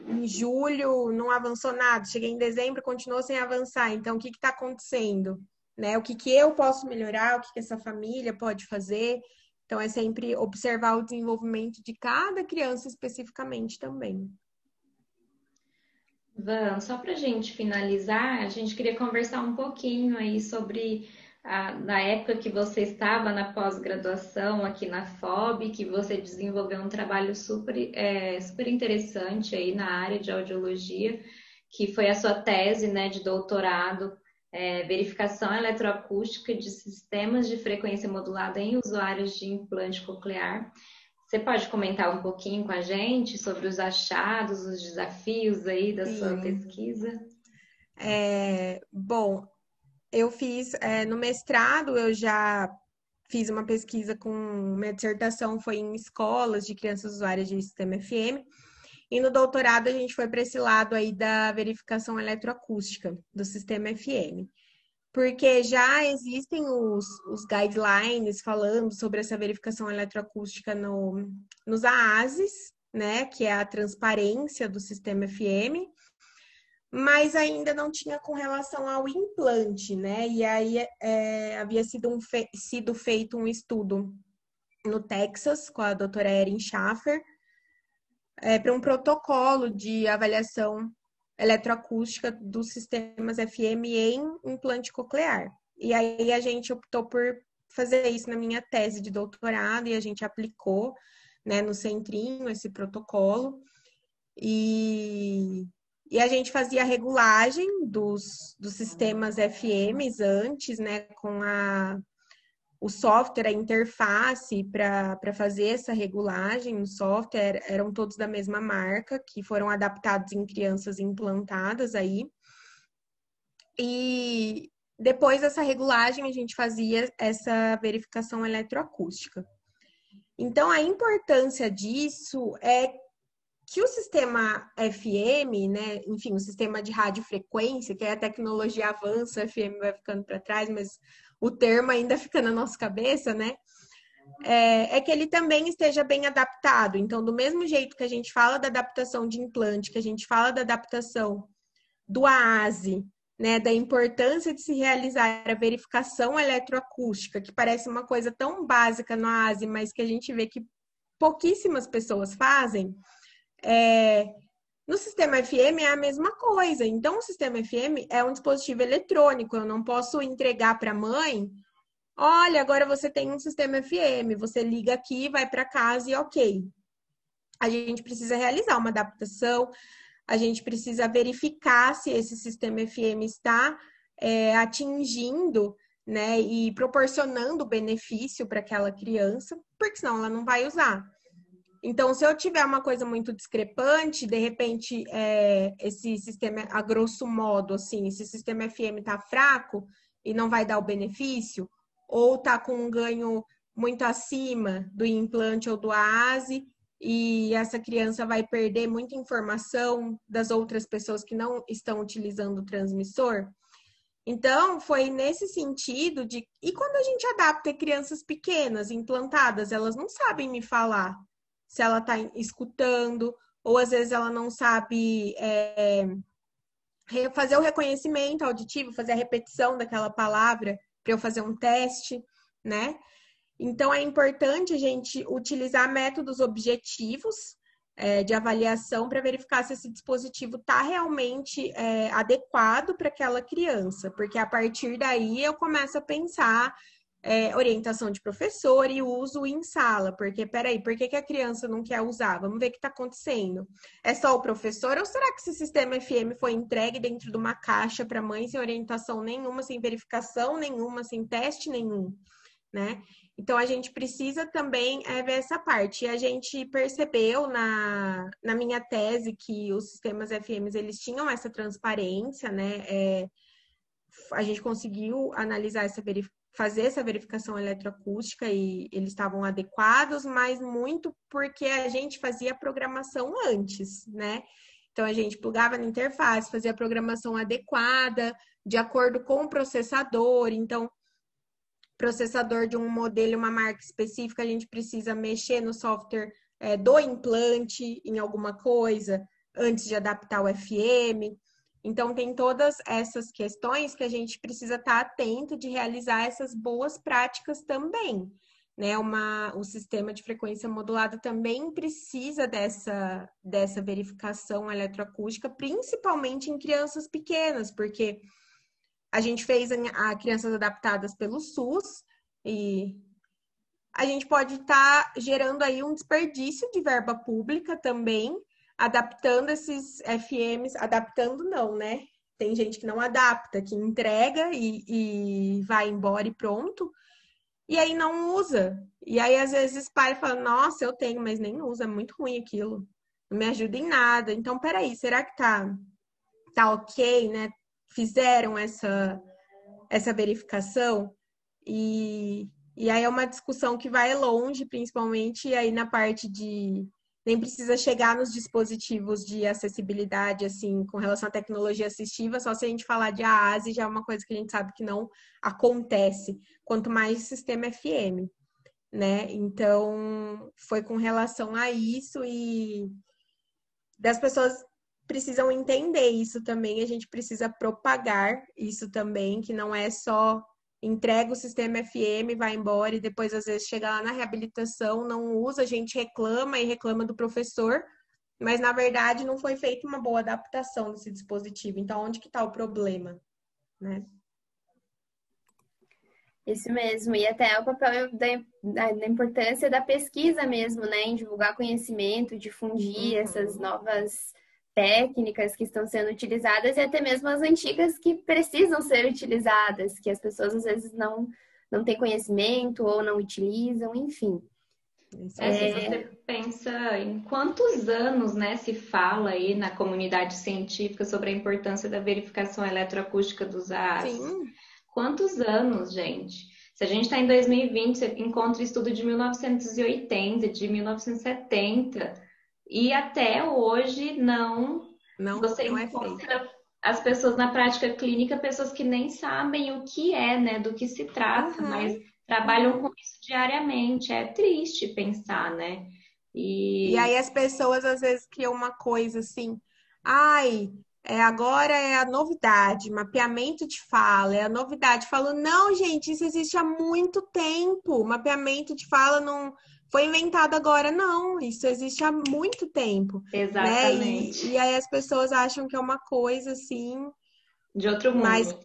Speaker 4: em julho não avançou nada, cheguei em dezembro continuou sem avançar. Então, o que está acontecendo? Né? O que, que eu posso melhorar? O que, que essa família pode fazer? Então, é sempre observar o desenvolvimento de cada criança especificamente também.
Speaker 1: Van, só para a gente finalizar, a gente queria conversar um pouquinho aí sobre a, na época que você estava na pós-graduação aqui na FOB, que você desenvolveu um trabalho super, é, super interessante aí na área de audiologia, que foi a sua tese né, de doutorado, é, verificação eletroacústica de sistemas de frequência modulada em usuários de implante coclear. Você pode comentar um pouquinho com a gente sobre os achados, os desafios aí da Sim. sua pesquisa?
Speaker 4: É, bom, eu fiz é, no mestrado, eu já fiz uma pesquisa com minha dissertação foi em escolas de crianças usuárias de sistema FM. E no doutorado a gente foi para esse lado aí da verificação eletroacústica do sistema FM. Porque já existem os, os guidelines falando sobre essa verificação eletroacústica no, nos AASES, né, que é a transparência do sistema FM, mas ainda não tinha com relação ao implante, né? E aí é, havia sido, um fe sido feito um estudo no Texas com a doutora Erin Schaffer é, para um protocolo de avaliação eletroacústica dos sistemas FM em implante coclear. E aí a gente optou por fazer isso na minha tese de doutorado e a gente aplicou né, no centrinho esse protocolo. E E a gente fazia a regulagem dos, dos sistemas FMs antes, né, com a, o software, a interface para fazer essa regulagem. O software eram todos da mesma marca, que foram adaptados em crianças implantadas aí. E depois dessa regulagem, a gente fazia essa verificação eletroacústica. Então, a importância disso é que o sistema FM, né, enfim, o sistema de radiofrequência, que a tecnologia avança, FM vai ficando para trás, mas o termo ainda fica na nossa cabeça, né? É, é, que ele também esteja bem adaptado. Então, do mesmo jeito que a gente fala da adaptação de implante, que a gente fala da adaptação do AASE, né, da importância de se realizar a verificação eletroacústica, que parece uma coisa tão básica no AASE, mas que a gente vê que pouquíssimas pessoas fazem, é, no sistema FM é a mesma coisa. Então, o sistema FM é um dispositivo eletrônico. Eu não posso entregar para a mãe. Olha, agora você tem um sistema FM. Você liga aqui, vai para casa e ok. A gente precisa realizar uma adaptação. A gente precisa verificar se esse sistema FM está é, atingindo né, e proporcionando benefício para aquela criança, porque senão ela não vai usar. Então, se eu tiver uma coisa muito discrepante, de repente, é, esse sistema, a grosso modo, assim, esse sistema FM está fraco e não vai dar o benefício, ou está com um ganho muito acima do implante ou do AASE, e essa criança vai perder muita informação das outras pessoas que não estão utilizando o transmissor. Então, foi nesse sentido de. E quando a gente adapta crianças pequenas, implantadas, elas não sabem me falar se ela está escutando, ou às vezes ela não sabe é, fazer o reconhecimento auditivo, fazer a repetição daquela palavra para eu fazer um teste, né? Então é importante a gente utilizar métodos objetivos é, de avaliação para verificar se esse dispositivo está realmente é, adequado para aquela criança, porque a partir daí eu começo a pensar é, orientação de professor e uso em sala, porque peraí, por que, que a criança não quer usar? Vamos ver o que está acontecendo. É só o professor ou será que esse sistema FM foi entregue dentro de uma caixa para mãe sem orientação nenhuma, sem verificação nenhuma, sem teste nenhum, né? Então a gente precisa também é, ver essa parte. E a gente percebeu na, na minha tese que os sistemas FMs eles tinham essa transparência, né? É, a gente conseguiu analisar essa verificação fazer essa verificação eletroacústica e eles estavam adequados, mas muito porque a gente fazia a programação antes, né? Então a gente plugava na interface, fazia a programação adequada, de acordo com o processador. Então, processador de um modelo, uma marca específica, a gente precisa mexer no software é, do implante em alguma coisa antes de adaptar o FM. Então, tem todas essas questões que a gente precisa estar atento de realizar essas boas práticas também. Né? Uma, o sistema de frequência modulada também precisa dessa, dessa verificação eletroacústica, principalmente em crianças pequenas, porque a gente fez a, a crianças adaptadas pelo SUS e a gente pode estar tá gerando aí um desperdício de verba pública também, adaptando esses FMs, adaptando não, né? Tem gente que não adapta, que entrega e, e vai embora e pronto, e aí não usa. E aí, às vezes, pai fala, nossa, eu tenho, mas nem usa, é muito ruim aquilo. Não me ajuda em nada. Então, peraí, será que tá, tá ok, né? Fizeram essa, essa verificação? E, e aí é uma discussão que vai longe, principalmente aí na parte de nem precisa chegar nos dispositivos de acessibilidade, assim, com relação à tecnologia assistiva, só se a gente falar de AASE já é uma coisa que a gente sabe que não acontece, quanto mais sistema FM, né? Então, foi com relação a isso e das pessoas precisam entender isso também, a gente precisa propagar isso também, que não é só entrega o sistema FM, vai embora e depois às vezes chega lá na reabilitação, não usa, a gente reclama e reclama do professor, mas na verdade não foi feita uma boa adaptação desse dispositivo. Então, onde que está o problema, né?
Speaker 3: Isso mesmo, e até o papel da, da, importância da pesquisa mesmo, né, em divulgar conhecimento, difundir uhum. essas novas técnicas que estão sendo utilizadas e até mesmo as antigas que precisam ser utilizadas, que as pessoas às vezes não, não têm conhecimento ou não utilizam, enfim.
Speaker 1: É, se você pensa em quantos anos né, se fala aí na comunidade científica sobre a importância da verificação eletroacústica dos. Sim. Quantos anos, gente? Se a gente está em 2020, você encontra estudo de 1980, de 1970, e até hoje não,
Speaker 4: não
Speaker 1: você
Speaker 4: não
Speaker 1: é encontra é as pessoas na prática clínica, pessoas que nem sabem o que é, né, do que se trata, uhum. mas trabalham com isso diariamente. É triste pensar, né?
Speaker 4: E... e aí as pessoas às vezes criam uma coisa assim, ai, é, agora é a novidade, mapeamento de fala, é a novidade. Falo, não, gente, isso existe há muito tempo. Mapeamento de fala não foi inventado agora, não. Isso existe há muito tempo.
Speaker 1: Exatamente.
Speaker 4: Né? E, e, aí as pessoas acham que é uma coisa assim.
Speaker 1: De outro mundo. Mas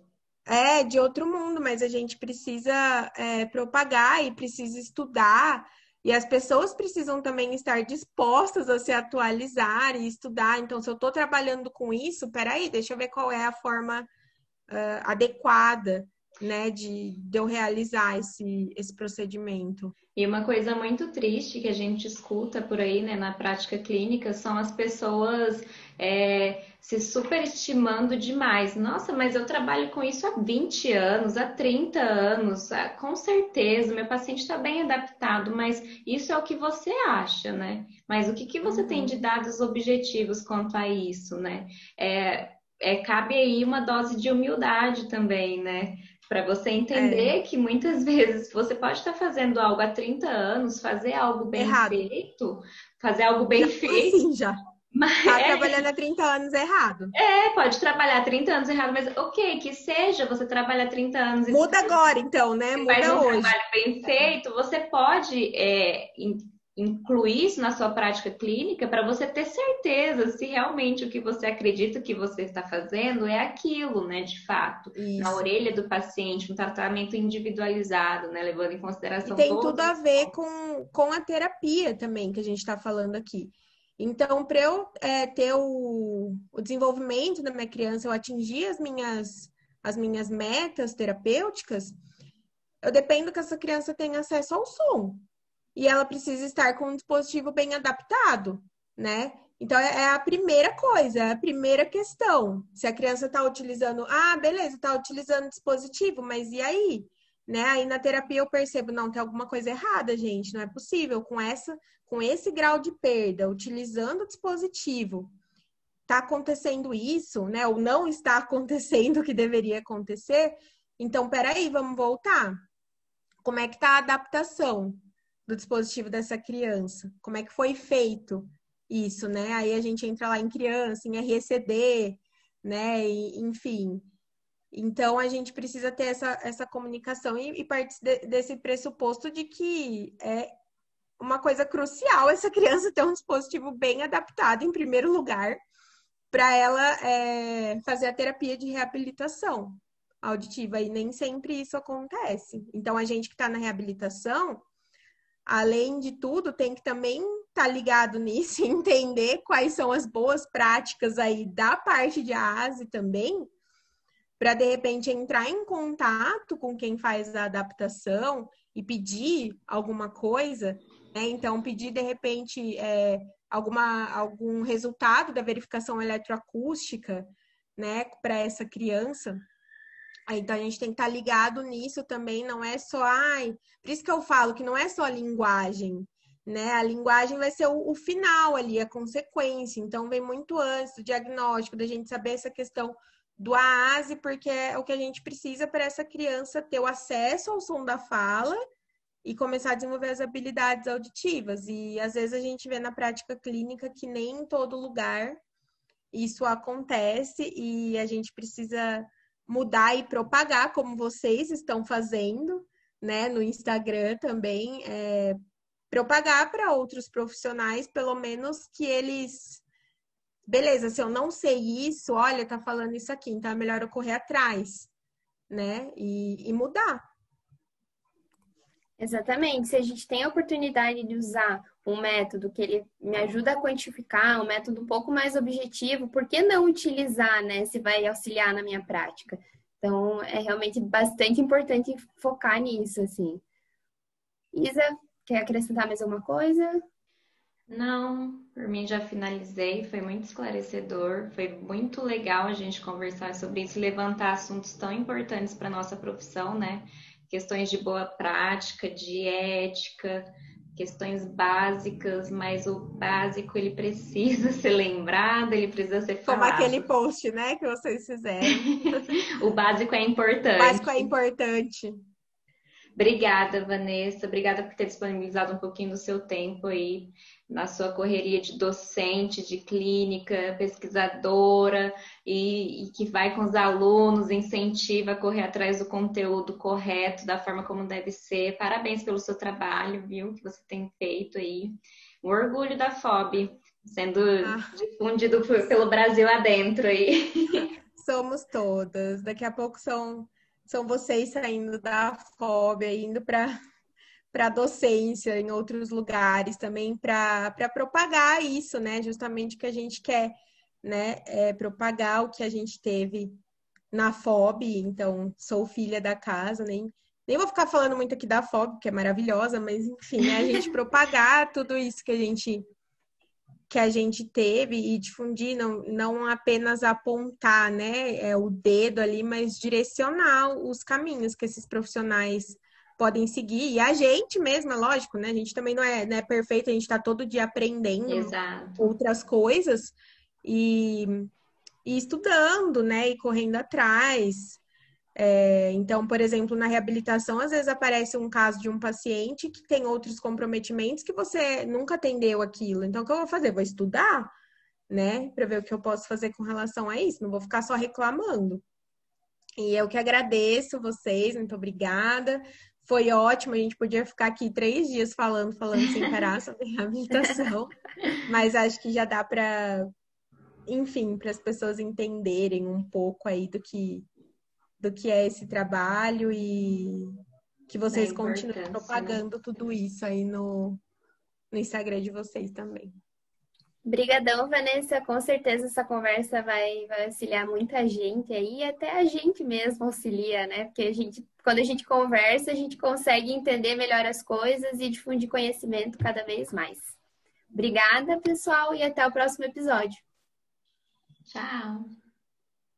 Speaker 4: é de outro mundo, mas a gente precisa é, propagar e precisa estudar. E as pessoas precisam também estar dispostas a se atualizar e estudar. Então, se eu estou trabalhando com isso, peraí, deixa eu ver qual é a forma uh, adequada né, de, de eu realizar esse, esse procedimento.
Speaker 1: E uma coisa muito triste que a gente escuta por aí, né, na prática clínica, são as pessoas é, se superestimando demais. Nossa, mas eu trabalho com isso há 20 anos, há 30 anos, ah, com certeza, meu paciente está bem adaptado, mas isso é o que você acha, né? Mas o que, que você tem de uhum. dados objetivos quanto a isso, né? É, é, cabe aí uma dose de humildade também, né? Para você entender é. que muitas <laughs> vezes você pode estar fazendo algo há 30 anos, fazer algo bem Errado. feito, fazer algo bem já feito.
Speaker 4: Assim, já. Mas tá <laughs> é... trabalhando há 30 anos errado.
Speaker 1: É, pode trabalhar 30 anos errado, mas ok, que seja, você trabalha 30 anos.
Speaker 4: Muda agora, então, né? Muda
Speaker 1: faz um
Speaker 4: hoje.
Speaker 1: trabalho bem feito, você pode é, incluir isso na sua prática clínica para você ter certeza se realmente o que você acredita que você está fazendo é aquilo, né, de fato, isso. na orelha do paciente, um tratamento individualizado, né, levando em consideração.
Speaker 4: E tem tudo a ver com, com a terapia também que a gente está falando aqui. Então, para eu é, ter o, o desenvolvimento da minha criança, eu atingir as minhas, as minhas metas terapêuticas, eu dependo que essa criança tenha acesso ao som e ela precisa estar com um dispositivo bem adaptado, né? Então é, é a primeira coisa, é a primeira questão. Se a criança está utilizando, ah, beleza, está utilizando dispositivo, mas e aí? Né? Aí na terapia eu percebo, não, tem alguma coisa errada, gente, não é possível com essa, com esse grau de perda, utilizando o dispositivo, está acontecendo isso, né? Ou não está <laughs> acontecendo o que deveria acontecer. Então, peraí, vamos voltar. Como é que está a adaptação? Do dispositivo dessa criança. Como é que foi feito isso, né? Aí a gente entra lá em criança, em RECD, né? E, enfim. Então a gente precisa ter essa, essa comunicação e, e partir de, desse pressuposto de que é uma coisa crucial essa criança ter um dispositivo bem adaptado, em primeiro lugar, para ela é, fazer a terapia de reabilitação auditiva. E nem sempre isso acontece. Então a gente que está na reabilitação além de tudo, tem que também estar tá ligado <laughs> nisso entender quais são as boas práticas aí da parte de ASE também, para de repente entrar em contato com quem faz a adaptação e pedir alguma coisa, né? Então, pedir de repente é, alguma, algum resultado da verificação eletroacústica, né, para essa criança. Então a gente tem que estar tá ligado nisso também, não é só, ai, por isso que eu falo que não é só a linguagem, né? A linguagem vai ser o, o final ali, a consequência. Então vem muito antes do diagnóstico, da gente saber essa questão do AASE, porque é o que a gente precisa para essa criança ter o acesso ao som da fala e começar a desenvolver as habilidades auditivas. E às vezes a gente vê na prática clínica que nem em todo lugar isso acontece e a gente precisa mudar e propagar, como vocês estão fazendo, né, no Instagram também, é, propagar para outros profissionais, pelo menos que eles. Beleza, se eu não sei isso, olha, tá falando isso aqui, então é melhor eu correr atrás, né? E, e mudar.
Speaker 3: Exatamente. Se a gente tem a oportunidade de usar um método que ele me ajuda a quantificar, um método um pouco mais objetivo, por que não utilizar, né? Se vai auxiliar na minha prática. Então, é realmente bastante importante focar nisso, assim. Isa, quer acrescentar mais alguma coisa?
Speaker 1: Não, por mim já finalizei, foi muito esclarecedor, foi muito legal a gente conversar sobre isso, levantar assuntos tão importantes para nossa profissão, né? Questões de boa prática, de ética, questões básicas, mas o básico ele precisa <laughs> ser lembrado, ele precisa ser falado.
Speaker 4: Como aquele post, né, que vocês fizeram. <laughs>
Speaker 1: o básico é importante. O
Speaker 4: básico é importante.
Speaker 1: Obrigada, Vanessa. Obrigada por ter disponibilizado um pouquinho do seu tempo aí na sua correria de docente, de clínica, pesquisadora e, e, que vai com os alunos, incentiva a correr atrás do conteúdo correto, da forma como deve ser. Parabéns pelo seu trabalho, viu, que você tem feito aí. Um orgulho da FOB sendo ah. difundido pelo Brasil adentro aí. <laughs>
Speaker 4: Somos todas. Daqui a pouco são são vocês saindo da fóbia, indo para para docência em outros lugares também para propagar isso, né? Justamente que a gente quer, né? É, propagar o que a gente teve na FOB. Então, sou filha da casa, nem, nem vou ficar falando muito aqui da FOB, que é maravilhosa, mas enfim, né? a gente <laughs> propagar tudo isso que a gente que a gente teve e difundir, não, não apenas apontar né, é, o dedo ali, mas direcionar os caminhos que esses profissionais podem seguir. E a gente mesmo, é lógico, né? A gente também não é, não é perfeito, a gente está todo dia aprendendo
Speaker 1: Exato.
Speaker 4: outras coisas e, e estudando, né? E correndo atrás. É, então, por exemplo, na reabilitação, às vezes aparece um caso de um paciente que tem outros comprometimentos que você nunca atendeu aquilo. Então, o que eu vou fazer? Vou estudar, né, para ver o que eu posso fazer com relação a isso. Não vou ficar só reclamando. E eu que agradeço vocês, muito obrigada. Foi ótimo, a gente podia ficar aqui três dias falando, falando sem parar <laughs> sobre reabilitação, mas acho que já dá para, enfim, para as pessoas entenderem um pouco aí do que do que é esse trabalho e que vocês é continuem propagando tudo isso aí no, no Instagram de vocês também.
Speaker 3: Obrigadão, Vanessa. Com certeza essa conversa vai, vai auxiliar muita gente aí, até a gente mesmo auxilia, né? Porque a gente, quando a gente conversa, a gente consegue entender melhor as coisas e difundir conhecimento cada vez mais. Obrigada, pessoal, e até o próximo episódio.
Speaker 1: Tchau.